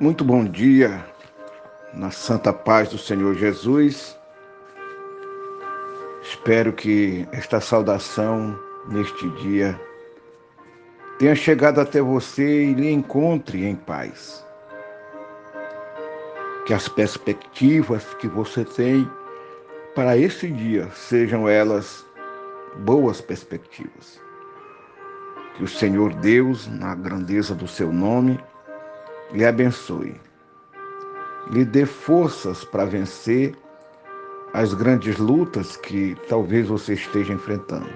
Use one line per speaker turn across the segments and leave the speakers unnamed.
Muito bom dia, na santa paz do Senhor Jesus. Espero que esta saudação neste dia tenha chegado até você e lhe encontre em paz. Que as perspectivas que você tem para esse dia sejam elas boas perspectivas. Que o Senhor Deus, na grandeza do seu nome, lhe abençoe, lhe dê forças para vencer as grandes lutas que talvez você esteja enfrentando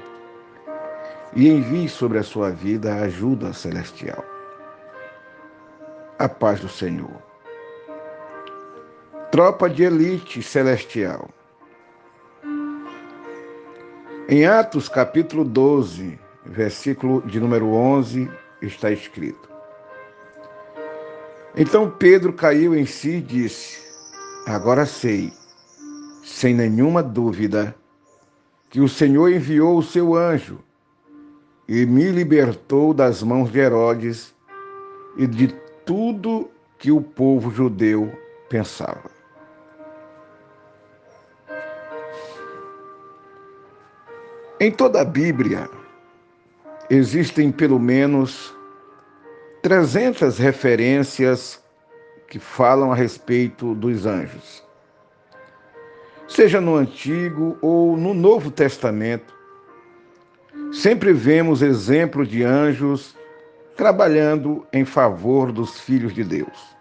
e envie sobre a sua vida a ajuda celestial. A paz do Senhor. Tropa de elite celestial. Em Atos capítulo 12, versículo de número 11, está escrito: então Pedro caiu em si e disse: Agora sei, sem nenhuma dúvida, que o Senhor enviou o seu anjo e me libertou das mãos de Herodes e de tudo que o povo judeu pensava. Em toda a Bíblia existem pelo menos 300 referências que falam a respeito dos anjos. Seja no Antigo ou no Novo Testamento, sempre vemos exemplos de anjos trabalhando em favor dos filhos de Deus.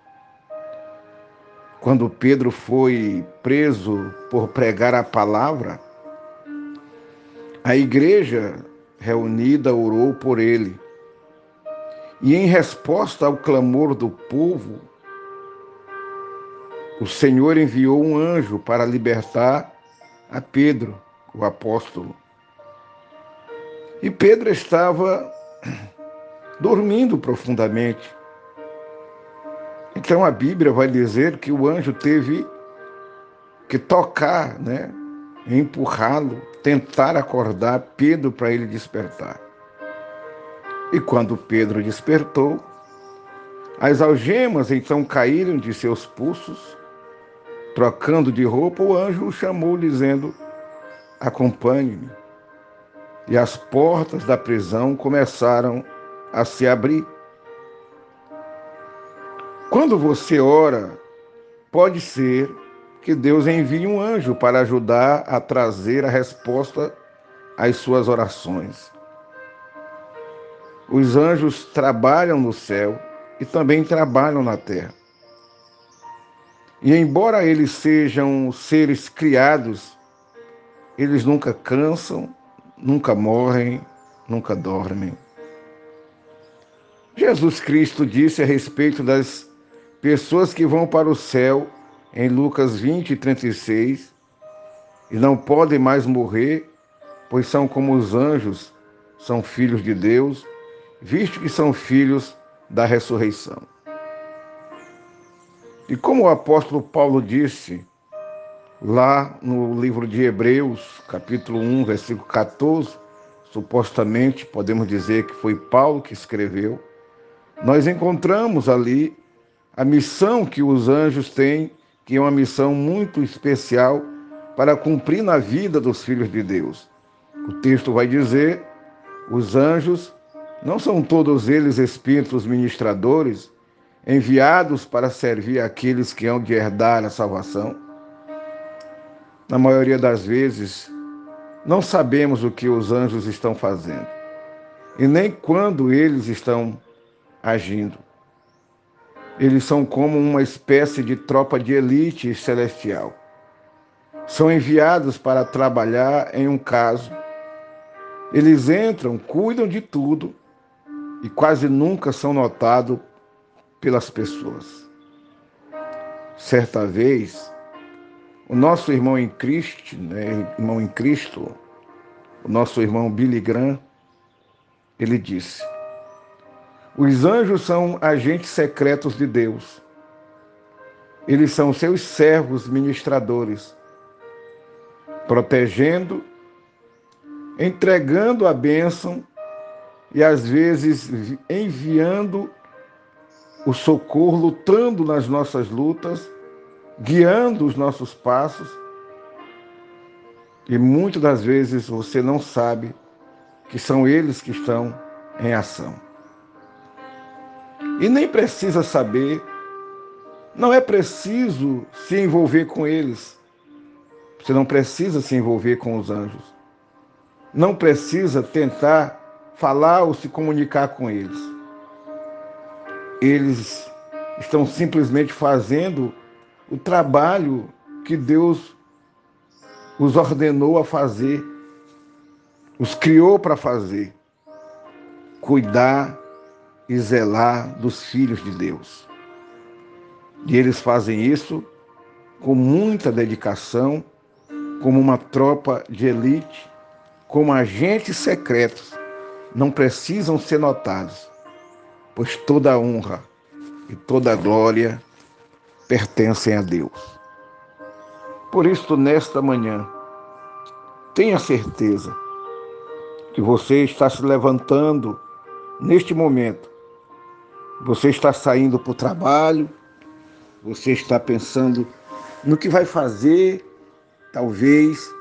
Quando Pedro foi preso por pregar a palavra, a igreja reunida orou por ele e em resposta ao clamor do povo, o Senhor enviou um anjo para libertar a Pedro, o apóstolo. E Pedro estava dormindo profundamente. Então a Bíblia vai dizer que o anjo teve que tocar, né? Empurrá-lo, tentar acordar Pedro para ele despertar. E quando Pedro despertou, as algemas então caíram de seus pulsos. Trocando de roupa, o anjo o chamou, dizendo: Acompanhe-me. E as portas da prisão começaram a se abrir. Quando você ora, pode ser que Deus envie um anjo para ajudar a trazer a resposta às suas orações. Os anjos trabalham no céu e também trabalham na terra. E embora eles sejam seres criados, eles nunca cansam, nunca morrem, nunca dormem. Jesus Cristo disse a respeito das pessoas que vão para o céu em Lucas 20 e 36 e não podem mais morrer, pois são como os anjos, são filhos de Deus visto que são filhos da ressurreição. E como o apóstolo Paulo disse lá no livro de Hebreus, capítulo 1, versículo 14, supostamente podemos dizer que foi Paulo que escreveu, nós encontramos ali a missão que os anjos têm, que é uma missão muito especial para cumprir na vida dos filhos de Deus. O texto vai dizer: os anjos não são todos eles espíritos ministradores enviados para servir aqueles que hão de herdar a salvação? Na maioria das vezes, não sabemos o que os anjos estão fazendo e nem quando eles estão agindo. Eles são como uma espécie de tropa de elite celestial. São enviados para trabalhar em um caso. Eles entram, cuidam de tudo e quase nunca são notados pelas pessoas. Certa vez, o nosso irmão em Cristo, né, irmão em Cristo, o nosso irmão Billy Graham, ele disse: Os anjos são agentes secretos de Deus. Eles são seus servos ministradores, protegendo, entregando a bênção e às vezes enviando o socorro, lutando nas nossas lutas, guiando os nossos passos. E muitas das vezes você não sabe que são eles que estão em ação. E nem precisa saber, não é preciso se envolver com eles. Você não precisa se envolver com os anjos. Não precisa tentar falar ou se comunicar com eles. Eles estão simplesmente fazendo o trabalho que Deus os ordenou a fazer, os criou para fazer cuidar e zelar dos filhos de Deus. E eles fazem isso com muita dedicação, como uma tropa de elite, como agentes secretos. Não precisam ser notados, pois toda honra e toda glória pertencem a Deus. Por isso, nesta manhã, tenha certeza que você está se levantando neste momento você está saindo para o trabalho, você está pensando no que vai fazer, talvez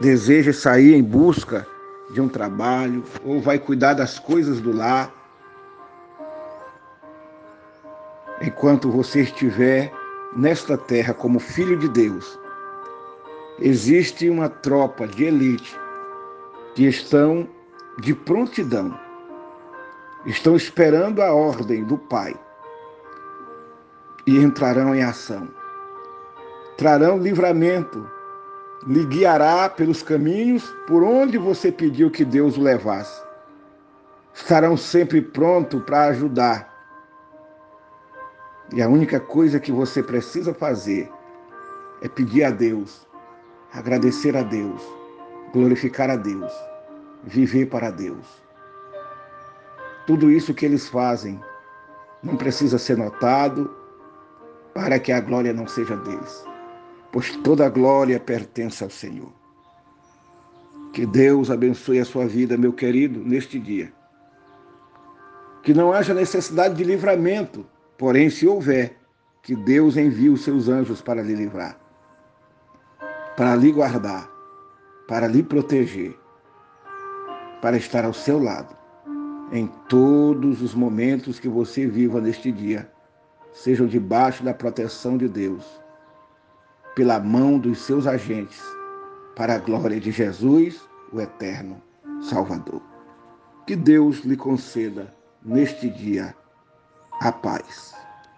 deseja sair em busca de um trabalho ou vai cuidar das coisas do lar. Enquanto você estiver nesta terra como filho de Deus, existe uma tropa de elite que estão de prontidão estão esperando a ordem do Pai e entrarão em ação. Trarão livramento, lhe guiará pelos caminhos por onde você pediu que Deus o levasse. Estarão sempre prontos para ajudar. E a única coisa que você precisa fazer é pedir a Deus, agradecer a Deus, glorificar a Deus, viver para Deus. Tudo isso que eles fazem não precisa ser notado para que a glória não seja deles, pois toda a glória pertence ao Senhor. Que Deus abençoe a sua vida, meu querido, neste dia. Que não haja necessidade de livramento, porém, se houver, que Deus envie os seus anjos para lhe livrar, para lhe guardar, para lhe proteger, para estar ao seu lado em todos os momentos que você viva neste dia, sejam debaixo da proteção de Deus, pela mão dos seus agentes, para a glória de Jesus, o eterno Salvador. Que Deus lhe conceda neste dia a paz.